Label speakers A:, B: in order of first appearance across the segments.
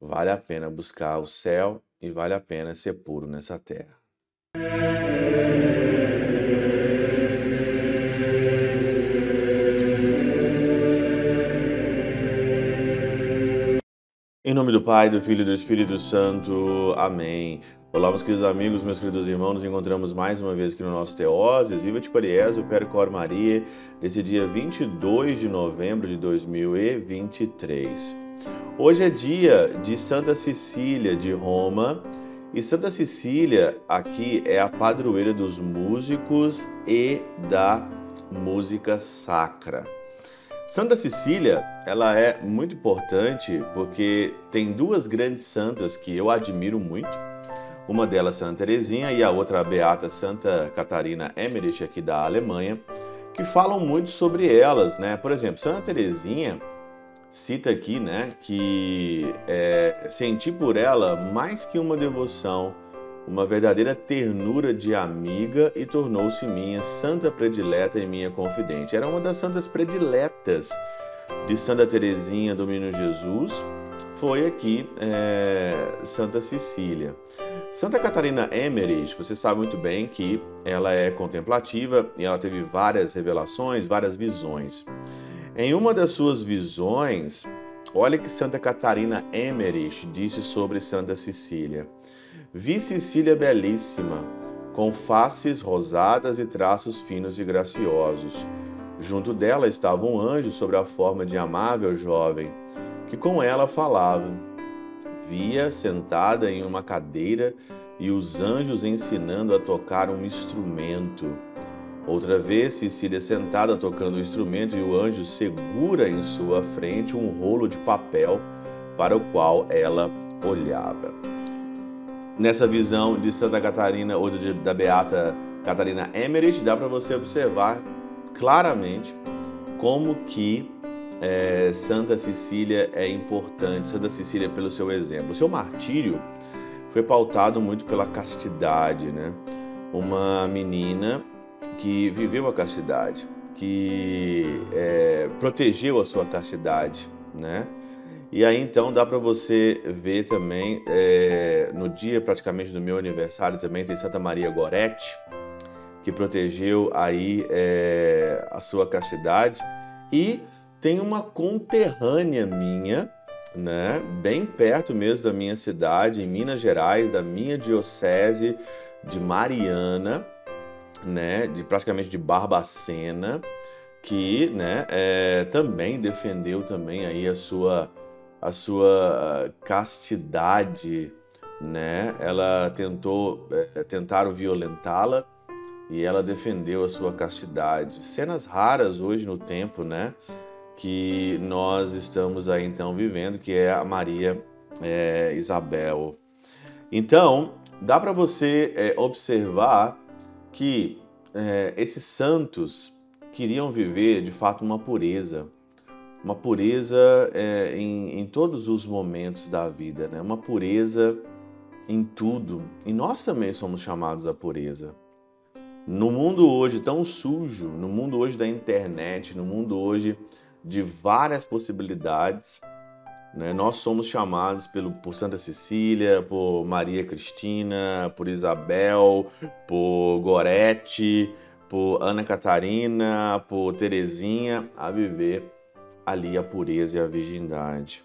A: vale a pena buscar o céu e vale a pena ser puro nessa terra. Em nome do Pai, do Filho e do Espírito Santo. Amém. Olá, meus queridos amigos, meus queridos irmãos, nos encontramos mais uma vez aqui no nosso Teoses, Viva de Coriés, o Percor Maria, desse dia 22 de novembro de 2023. Hoje é dia de Santa Cecília de Roma, e Santa Cecília aqui é a padroeira dos músicos e da música sacra. Santa Cecília, ela é muito importante porque tem duas grandes santas que eu admiro muito, uma delas Santa Teresinha e a outra a beata Santa Catarina Emmerich aqui da Alemanha, que falam muito sobre elas, né? Por exemplo, Santa Teresinha cita aqui, né, que é, senti por ela mais que uma devoção, uma verdadeira ternura de amiga e tornou-se minha santa predileta e minha confidente. Era uma das santas prediletas de Santa Teresinha do Menino Jesus, foi aqui é, Santa Cecília. Santa Catarina Emmerich, você sabe muito bem que ela é contemplativa e ela teve várias revelações, várias visões. Em uma das suas visões, olha que Santa Catarina Emmerich disse sobre Santa Cecília. Vi Cecília belíssima, com faces rosadas e traços finos e graciosos. Junto dela estava um anjo sobre a forma de amável jovem, que com ela falava via sentada em uma cadeira e os anjos ensinando a tocar um instrumento. Outra vez, Cecília sentada tocando o instrumento e o anjo segura em sua frente um rolo de papel para o qual ela olhava. Nessa visão de Santa Catarina ou de, da Beata Catarina Emmerich, dá para você observar claramente como que é, Santa Cecília é importante, Santa Cecília pelo seu exemplo. O seu martírio foi pautado muito pela castidade, né? Uma menina que viveu a castidade, que é, protegeu a sua castidade, né? E aí então dá para você ver também é, no dia praticamente do meu aniversário também tem Santa Maria Goretti que protegeu aí é, a sua castidade e tem uma conterrânea minha, né, bem perto mesmo da minha cidade, em Minas Gerais, da minha diocese de Mariana, né, de praticamente de Barbacena, que, né, é, também defendeu também aí a sua a sua castidade, né? Ela tentou é, tentaram violentá-la e ela defendeu a sua castidade. Cenas raras hoje no tempo, né? que nós estamos aí então vivendo, que é a Maria é, Isabel. Então, dá para você é, observar que é, esses santos queriam viver de fato uma pureza, uma pureza é, em, em todos os momentos da vida, né? uma pureza em tudo. E nós também somos chamados à pureza. No mundo hoje tão sujo, no mundo hoje da internet, no mundo hoje de várias possibilidades. Né? Nós somos chamados pelo, por Santa Cecília, por Maria Cristina, por Isabel, por Gorete, por Ana Catarina, por Terezinha, a viver ali a pureza e a virgindade.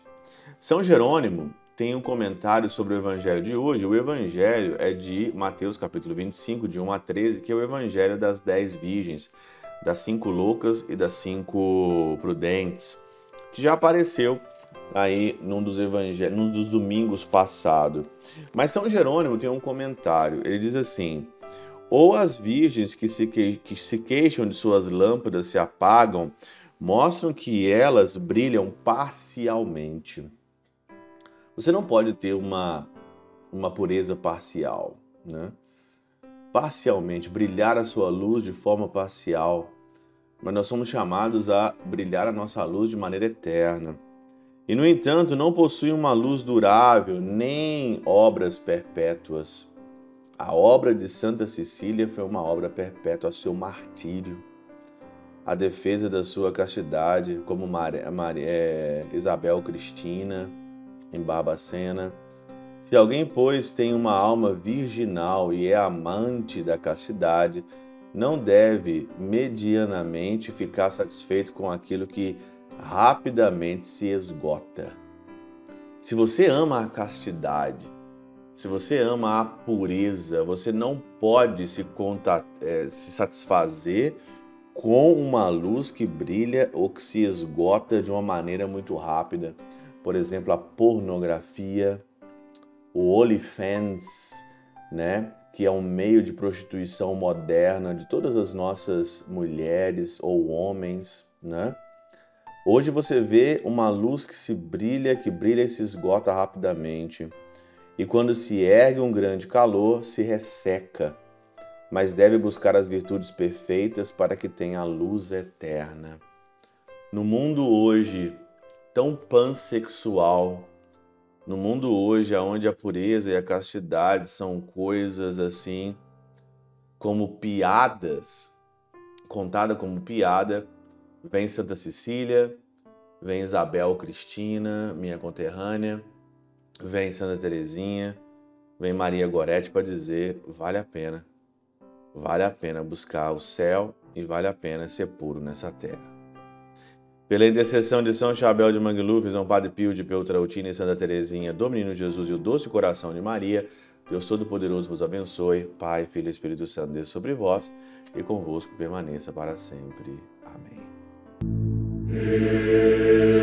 A: São Jerônimo tem um comentário sobre o evangelho de hoje. O evangelho é de Mateus capítulo 25, de 1 a 13, que é o evangelho das dez virgens das cinco loucas e das cinco prudentes, que já apareceu aí num dos evangelhos, num dos domingos passado. Mas São Jerônimo tem um comentário. Ele diz assim: ou as virgens que se, que, que se queixam de suas lâmpadas se apagam, mostram que elas brilham parcialmente. Você não pode ter uma, uma pureza parcial, né? Parcialmente, brilhar a sua luz de forma parcial mas nós somos chamados a brilhar a nossa luz de maneira eterna. E, no entanto, não possuem uma luz durável nem obras perpétuas. A obra de Santa Cecília foi uma obra perpétua, seu martírio, a defesa da sua castidade, como Maria, Maria, é, Isabel Cristina, em Barbacena. Se alguém, pois, tem uma alma virginal e é amante da castidade, não deve medianamente ficar satisfeito com aquilo que rapidamente se esgota. Se você ama a castidade, se você ama a pureza, você não pode se, é, se satisfazer com uma luz que brilha ou que se esgota de uma maneira muito rápida. Por exemplo, a pornografia, o OnlyFans, né? que é um meio de prostituição moderna de todas as nossas mulheres ou homens, né? Hoje você vê uma luz que se brilha, que brilha e se esgota rapidamente. E quando se ergue um grande calor, se resseca mas deve buscar as virtudes perfeitas para que tenha a luz eterna. No mundo hoje tão pansexual, no mundo hoje onde a pureza e a castidade são coisas assim como piadas, contada como piada, vem Santa Cecília, vem Isabel Cristina, minha conterrânea, vem Santa Teresinha, vem Maria Gorete para dizer vale a pena vale a pena buscar o céu e vale a pena ser puro nessa terra. Pela intercessão de São Chabel de Mangluf, São Padre Pio de Peltrautina e Santa Teresinha, do Menino Jesus e o Doce Coração de Maria, Deus Todo-Poderoso vos abençoe, Pai, Filho e Espírito Santo, desça sobre vós e convosco permaneça para sempre. Amém. Amen.